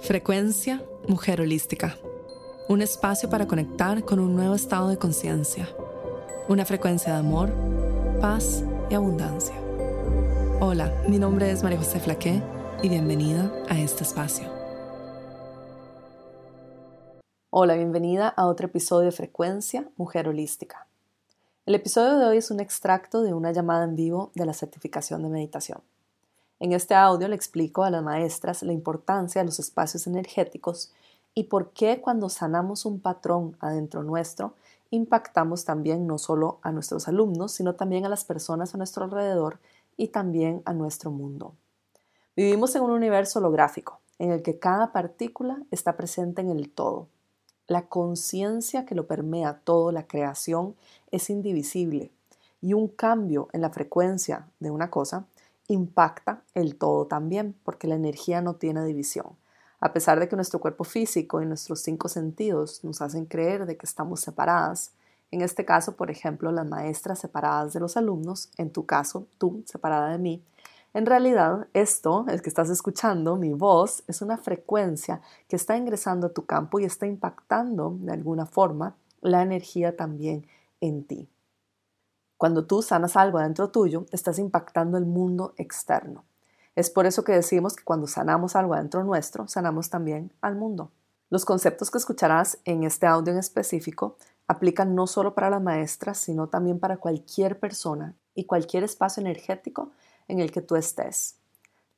Frecuencia Mujer Holística. Un espacio para conectar con un nuevo estado de conciencia. Una frecuencia de amor, paz y abundancia. Hola, mi nombre es María José Flaqué y bienvenida a este espacio. Hola, bienvenida a otro episodio de Frecuencia Mujer Holística. El episodio de hoy es un extracto de una llamada en vivo de la certificación de meditación. En este audio le explico a las maestras la importancia de los espacios energéticos y por qué cuando sanamos un patrón adentro nuestro, impactamos también no solo a nuestros alumnos, sino también a las personas a nuestro alrededor y también a nuestro mundo. Vivimos en un universo holográfico, en el que cada partícula está presente en el todo. La conciencia que lo permea todo, la creación, es indivisible y un cambio en la frecuencia de una cosa impacta el todo también, porque la energía no tiene división. A pesar de que nuestro cuerpo físico y nuestros cinco sentidos nos hacen creer de que estamos separadas, en este caso, por ejemplo, las maestras separadas de los alumnos, en tu caso, tú separada de mí, en realidad, esto, el que estás escuchando, mi voz, es una frecuencia que está ingresando a tu campo y está impactando de alguna forma la energía también en ti. Cuando tú sanas algo adentro tuyo, estás impactando el mundo externo. Es por eso que decimos que cuando sanamos algo adentro nuestro, sanamos también al mundo. Los conceptos que escucharás en este audio en específico aplican no solo para las maestras, sino también para cualquier persona y cualquier espacio energético en el que tú estés.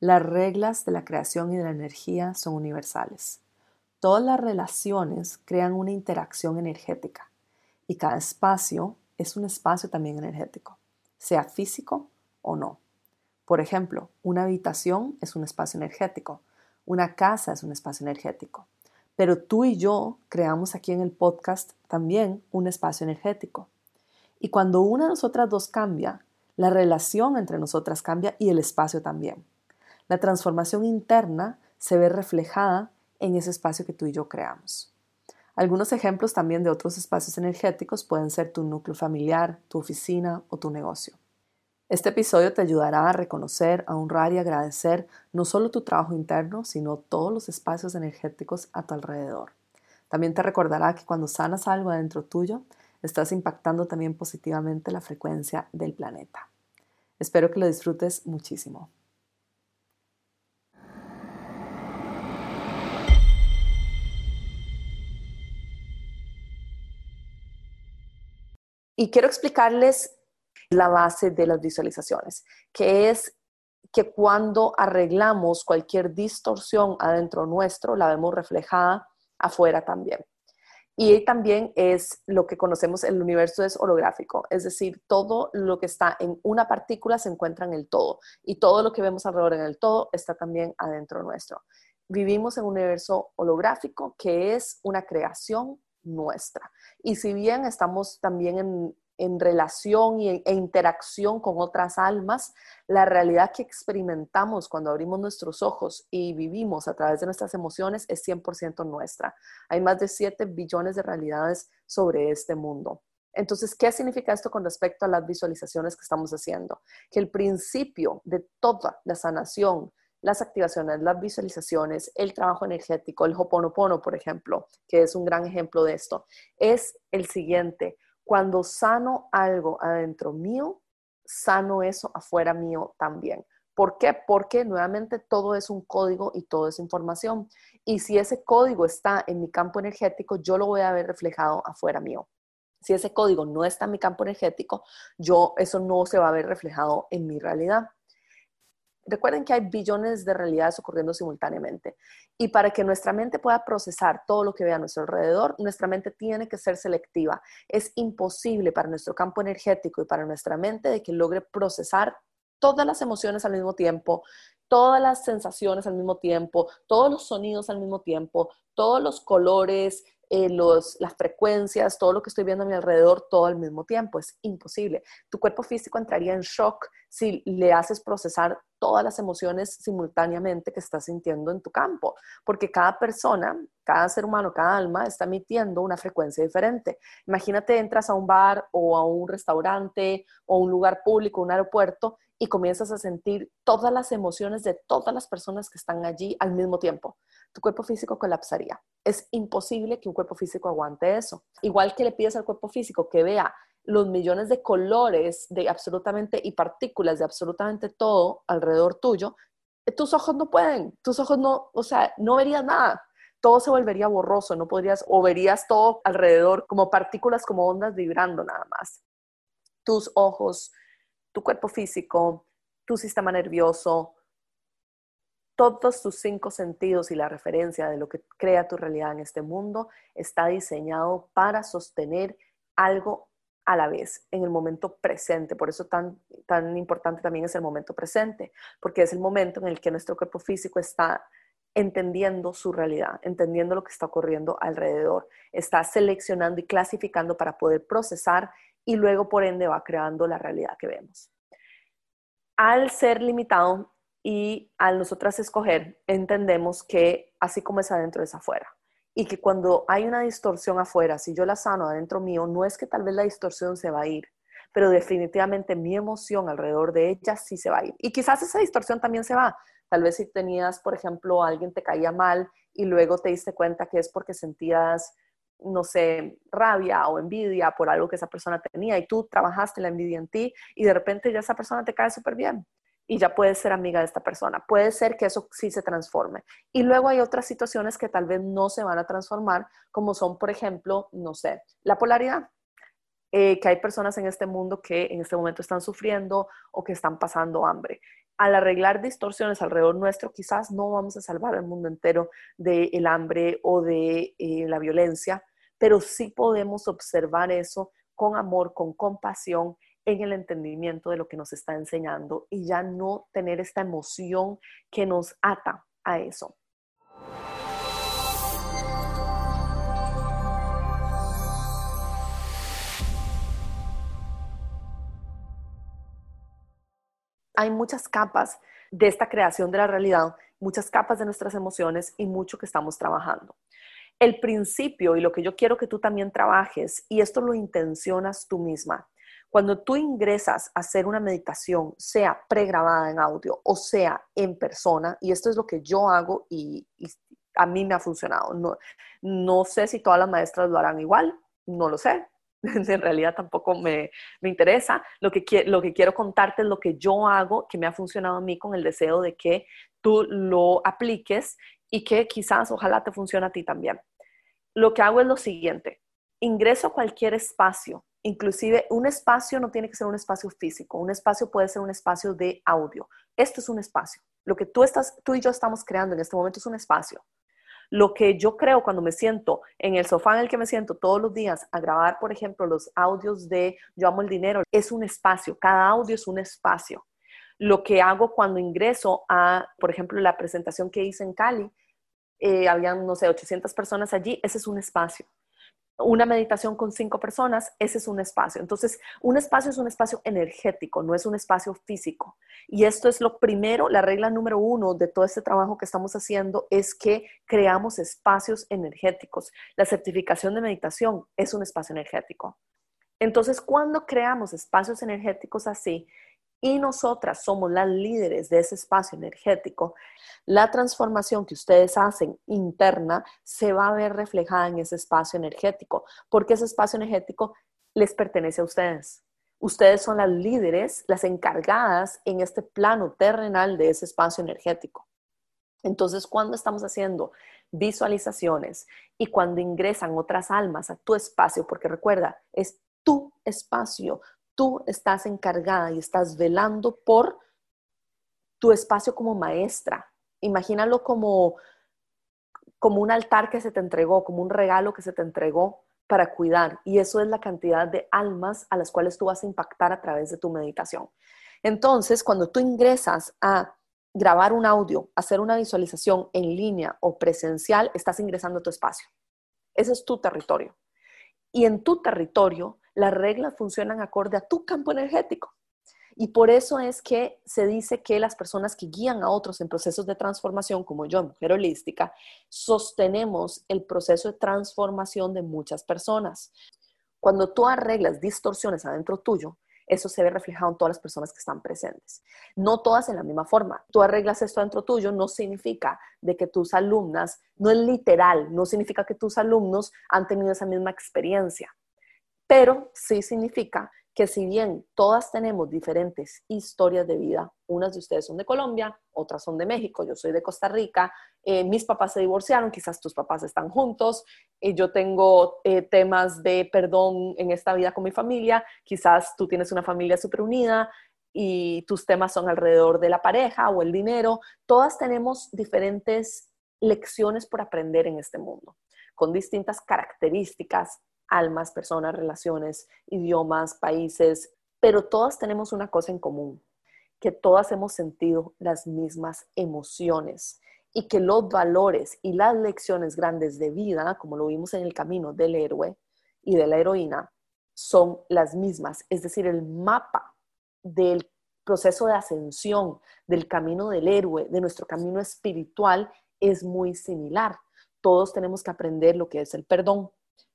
Las reglas de la creación y de la energía son universales. Todas las relaciones crean una interacción energética y cada espacio es un espacio también energético, sea físico o no. Por ejemplo, una habitación es un espacio energético, una casa es un espacio energético, pero tú y yo creamos aquí en el podcast también un espacio energético. Y cuando una de nosotras dos cambia, la relación entre nosotras cambia y el espacio también. La transformación interna se ve reflejada en ese espacio que tú y yo creamos. Algunos ejemplos también de otros espacios energéticos pueden ser tu núcleo familiar, tu oficina o tu negocio. Este episodio te ayudará a reconocer, a honrar y agradecer no solo tu trabajo interno, sino todos los espacios energéticos a tu alrededor. También te recordará que cuando sanas algo adentro tuyo, estás impactando también positivamente la frecuencia del planeta. Espero que lo disfrutes muchísimo. Y quiero explicarles la base de las visualizaciones, que es que cuando arreglamos cualquier distorsión adentro nuestro, la vemos reflejada afuera también. Y también es lo que conocemos, el universo es holográfico, es decir, todo lo que está en una partícula se encuentra en el todo y todo lo que vemos alrededor en el todo está también adentro nuestro. Vivimos en un universo holográfico que es una creación nuestra. Y si bien estamos también en, relación e interacción con otras almas, la realidad que experimentamos cuando abrimos nuestros ojos y vivimos a través de nuestras emociones es 100% nuestra. Hay más de 7 billones de realidades sobre este mundo. Entonces, ¿qué significa esto con respecto a las visualizaciones que estamos haciendo? Que el principio de toda la sanación, las activaciones, las visualizaciones, el trabajo energético, el hoponopono, por ejemplo, que es un gran ejemplo de esto, es el siguiente. Cuando sano algo adentro mío, sano eso afuera mío también. ¿Por qué? Porque nuevamente todo es un código y todo es información. Y si ese código está en mi campo energético, yo lo voy a ver reflejado afuera mío. Si ese código no está en mi campo energético, yo eso no se va a ver reflejado en mi realidad. Recuerden que hay billones de realidades ocurriendo simultáneamente y para que nuestra mente pueda procesar todo lo que ve a nuestro alrededor, nuestra mente tiene que ser selectiva. Es imposible para nuestro campo energético y para nuestra mente de que logre procesar todas las emociones al mismo tiempo, todas las sensaciones al mismo tiempo, todos los sonidos al mismo tiempo, todos los colores, eh, los, las frecuencias, todo lo que estoy viendo a mi alrededor todo al mismo tiempo. Es imposible. Tu cuerpo físico entraría en shock si le haces procesar todas las emociones simultáneamente que estás sintiendo en tu campo, porque cada persona, cada ser humano, cada alma está emitiendo una frecuencia diferente. Imagínate, entras a un bar o a un restaurante o un lugar público, un aeropuerto, y comienzas a sentir todas las emociones de todas las personas que están allí al mismo tiempo. Tu cuerpo físico colapsaría. Es imposible que un cuerpo físico aguante eso. Igual que le pides al cuerpo físico que vea los millones de colores de absolutamente y partículas de absolutamente todo alrededor tuyo, tus ojos no pueden, tus ojos no, o sea, no verías nada. Todo se volvería borroso, no podrías, o verías todo alrededor como partículas, como ondas vibrando nada más. Tus ojos, tu cuerpo físico, tu sistema nervioso, todos tus cinco sentidos y la referencia de lo que crea tu realidad en este mundo está diseñado para sostener algo a la vez en el momento presente. Por eso tan, tan importante también es el momento presente, porque es el momento en el que nuestro cuerpo físico está entendiendo su realidad, entendiendo lo que está ocurriendo alrededor, está seleccionando y clasificando para poder procesar y luego por ende va creando la realidad que vemos. Al ser limitado y al nosotras escoger, entendemos que así como es adentro es afuera. Y que cuando hay una distorsión afuera, si yo la sano adentro mío, no es que tal vez la distorsión se va a ir, pero definitivamente mi emoción alrededor de ella sí se va a ir. Y quizás esa distorsión también se va. Tal vez si tenías, por ejemplo, alguien te caía mal y luego te diste cuenta que es porque sentías no sé, rabia o envidia por algo que esa persona tenía y tú trabajaste la envidia en ti y de repente ya esa persona te cae súper bien y ya puedes ser amiga de esta persona. Puede ser que eso sí se transforme. Y luego hay otras situaciones que tal vez no se van a transformar, como son, por ejemplo, no sé, la polaridad. Eh, que hay personas en este mundo que en este momento están sufriendo o que están pasando hambre. Al arreglar distorsiones alrededor nuestro, quizás no vamos a salvar el mundo entero del hambre o de eh, la violencia, pero sí podemos observar eso con amor, con compasión, en el entendimiento de lo que nos está enseñando y ya no tener esta emoción que nos ata a eso. Hay muchas capas de esta creación de la realidad, muchas capas de nuestras emociones y mucho que estamos trabajando el principio y lo que yo quiero que tú también trabajes, y esto lo intencionas tú misma. Cuando tú ingresas a hacer una meditación, sea pregrabada en audio o sea en persona, y esto es lo que yo hago y, a mí me ha funcionado. No, no sé si todas las maestras lo harán igual, no lo sé, en realidad tampoco me, me, interesa. Lo que, lo que quiero contarte es lo que yo hago, que me ha funcionado a mí con el deseo de que tú lo apliques y que quizás, ojalá te funcione a ti también. Lo que hago es lo siguiente, ingreso a cualquier espacio, inclusive un espacio no tiene que ser un espacio físico, un espacio puede ser un espacio de audio. Esto es un espacio. Lo que tú, estás, tú y yo estamos creando en este momento es un espacio. Lo que yo creo cuando me siento en el sofá en el que me siento todos los días a grabar, por ejemplo, los audios de Yo amo el dinero, es un espacio. Cada audio es un espacio. Lo que hago cuando ingreso a, por ejemplo, la presentación que hice en Cali, eh, habían, no sé, 800 personas allí, ese es un espacio. Una meditación con cinco personas, ese es un espacio. Entonces, un espacio es un espacio energético, no es un espacio físico. Y esto es lo primero, la regla número uno de todo este trabajo que estamos haciendo es que creamos espacios energéticos. La certificación de meditación es un espacio energético. Entonces, cuando creamos espacios energéticos así, y nosotras somos las líderes de ese espacio energético, la transformación que ustedes hacen interna se va a ver reflejada en ese espacio energético, porque ese espacio energético les pertenece a ustedes. Ustedes son las líderes, las encargadas en este plano terrenal de ese espacio energético. Entonces, cuando estamos haciendo visualizaciones y cuando ingresan otras almas a tu espacio, porque recuerda, es tu espacio, tú estás encargada y estás velando por tu espacio como maestra. Imagínalo como, como un altar que se te entregó, como un regalo que se te entregó para cuidar. Y eso es la cantidad de almas a las cuales tú vas a impactar a través de tu meditación. Entonces, cuando tú ingresas a grabar un audio, hacer una visualización en línea o presencial, estás ingresando a tu espacio. Ese es tu territorio. Y en tu territorio las reglas funcionan acorde a tu campo energético. Y por eso es que se dice que las personas que guían a otros en procesos de transformación, como yo, mujer holística, sostenemos el proceso de transformación de muchas personas. Cuando tú arreglas distorsiones adentro tuyo, eso se ve reflejado en todas las personas que están presentes. No todas en la misma forma. Tú arreglas esto dentro tuyo, no significa de que tus alumnas, no es literal, no significa que tus alumnos han tenido esa misma experiencia, pero sí significa que si bien todas tenemos diferentes historias de vida, unas de ustedes son de Colombia, otras son de México, yo soy de Costa Rica, eh, mis papás se divorciaron, quizás tus papás están juntos, y yo tengo eh, temas de perdón en esta vida con mi familia, quizás tú tienes una familia súper unida y tus temas son alrededor de la pareja o el dinero, todas tenemos diferentes lecciones por aprender en este mundo, con distintas características, almas, personas, relaciones, idiomas, países, pero todas tenemos una cosa en común, que todas hemos sentido las mismas emociones y que los valores y las lecciones grandes de vida, como lo vimos en el camino del héroe y de la heroína, son las mismas, es decir, el mapa del proceso de ascensión, del camino del héroe, de nuestro camino espiritual, es muy similar. Todos tenemos que aprender lo que es el perdón,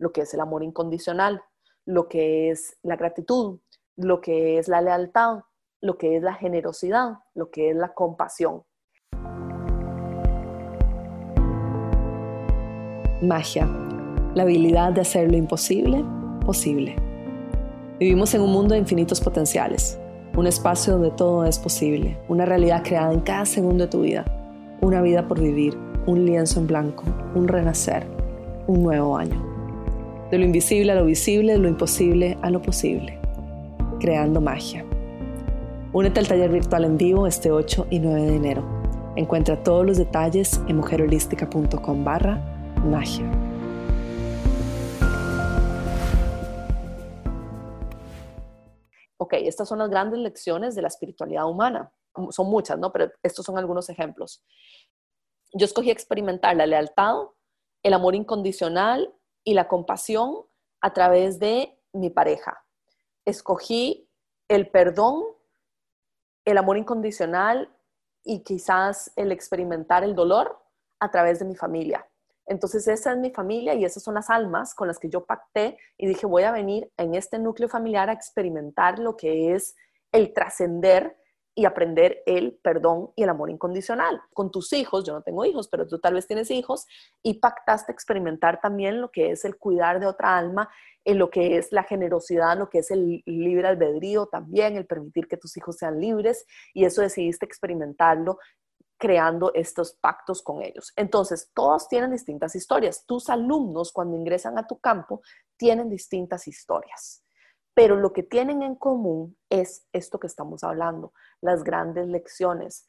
lo que es el amor incondicional, lo que es la gratitud, lo que es la lealtad, lo que es la generosidad, lo que es la compasión. Magia, la habilidad de hacer lo imposible posible. Vivimos en un mundo de infinitos potenciales, un espacio donde todo es posible, una realidad creada en cada segundo de tu vida, una vida por vivir, un lienzo en blanco, un renacer, un nuevo año de lo invisible a lo visible, de lo imposible a lo posible, creando magia. Únete al taller virtual en vivo este 8 y 9 de enero. Encuentra todos los detalles en mujerholística.com barra magia. Ok, estas son las grandes lecciones de la espiritualidad humana. Son muchas, ¿no? Pero estos son algunos ejemplos. Yo escogí experimentar la lealtad, el amor incondicional y la compasión a través de mi pareja. Escogí el perdón, el amor incondicional y quizás el experimentar el dolor a través de mi familia. Entonces esa es mi familia y esas son las almas con las que yo pacté y dije voy a venir en este núcleo familiar a experimentar lo que es el trascender y aprender el perdón y el amor incondicional. Con tus hijos, yo no tengo hijos, pero tú tal vez tienes hijos y pactaste experimentar también lo que es el cuidar de otra alma, en lo que es la generosidad, lo que es el libre albedrío también, el permitir que tus hijos sean libres y eso decidiste experimentarlo creando estos pactos con ellos. Entonces, todos tienen distintas historias. Tus alumnos cuando ingresan a tu campo tienen distintas historias pero lo que tienen en común es esto que estamos hablando, las grandes lecciones.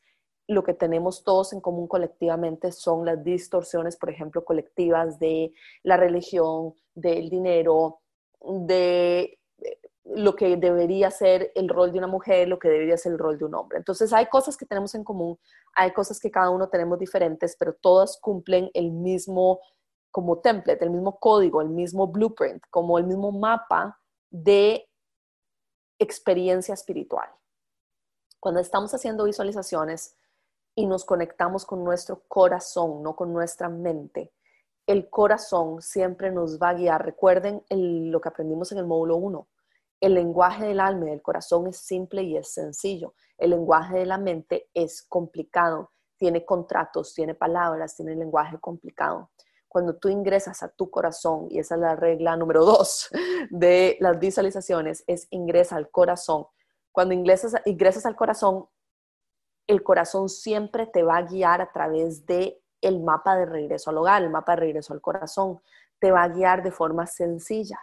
Lo que tenemos todos en común colectivamente son las distorsiones, por ejemplo, colectivas de la religión, del dinero, de eh, lo que debería ser el rol de una mujer, lo que debería ser el rol de un hombre. Entonces hay cosas que tenemos en común, hay cosas que cada uno tenemos diferentes, pero todas cumplen el mismo como template, el mismo código, el mismo blueprint, como el mismo mapa de experiencia espiritual. Cuando estamos haciendo visualizaciones y nos conectamos con nuestro corazón, no con nuestra mente, el corazón siempre nos va a guiar. Recuerden lo que aprendimos en el módulo 1. El lenguaje del alma y del corazón es simple y es sencillo. El lenguaje de la mente es complicado. Tiene contratos, tiene palabras, tiene lenguaje complicado cuando tú ingresas a tu corazón, y esa es la regla número dos de las visualizaciones, es ingresa al corazón. Cuando ingresas, ingresas al corazón, el corazón siempre te va a guiar a través de el mapa de regreso al hogar, el mapa de regreso al corazón. Te va a guiar de forma sencilla.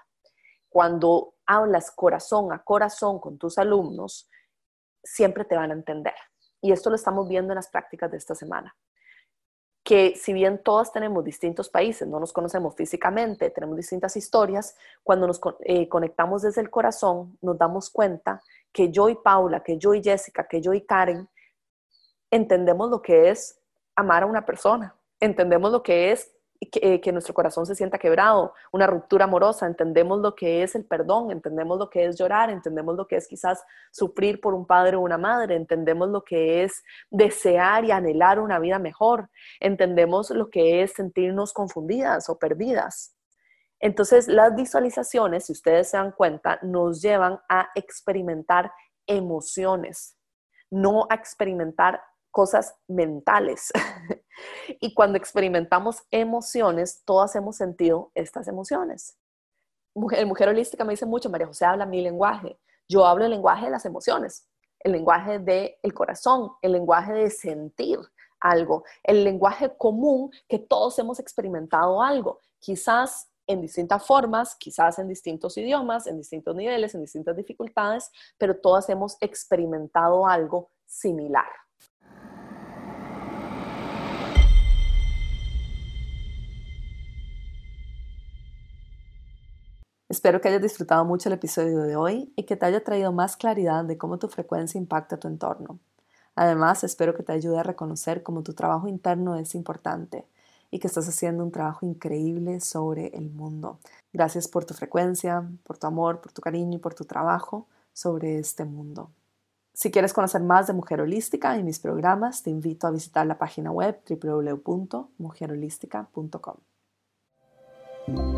Cuando hablas corazón a corazón con tus alumnos, siempre te van a entender. Y esto lo estamos viendo en las prácticas de esta semana que si bien todas tenemos distintos países, no nos conocemos físicamente, tenemos distintas historias, cuando nos eh, conectamos desde el corazón, nos damos cuenta que yo y Paula, que yo y Jessica, que yo y Karen, entendemos lo que es amar a una persona, entendemos lo que es eh, que, nuestro corazón se sienta quebrado, una ruptura amorosa, entendemos lo que es el perdón, entendemos lo que es llorar, entendemos lo que es quizás sufrir por un padre o una madre, entendemos lo que es desear y anhelar una vida mejor, entendemos lo que es sentirnos confundidas o perdidas. Entonces, las visualizaciones, si ustedes se dan cuenta, nos llevan a experimentar emociones, no a experimentar cosas mentales. y cuando experimentamos emociones, todas hemos sentido estas emociones. Mujer, mujer holística me dice mucho, María José habla mi lenguaje. Yo hablo el lenguaje de las emociones, el lenguaje del corazón, el lenguaje de sentir algo, el lenguaje común que todos hemos experimentado algo. Quizás en distintas formas, quizás en distintos idiomas, en distintos niveles, en distintas dificultades, pero todas hemos experimentado algo similar. Espero que hayas disfrutado mucho el episodio de hoy y que te haya traído más claridad de cómo tu frecuencia impacta tu entorno. Además, espero que te ayude a reconocer cómo tu trabajo interno es importante y que estás haciendo un trabajo increíble sobre el mundo. Gracias por tu frecuencia, por tu amor, por tu cariño y por tu trabajo sobre este mundo. Si quieres conocer más de Mujer Holística y mis programas, te invito a visitar la página web www.mujerholística.com.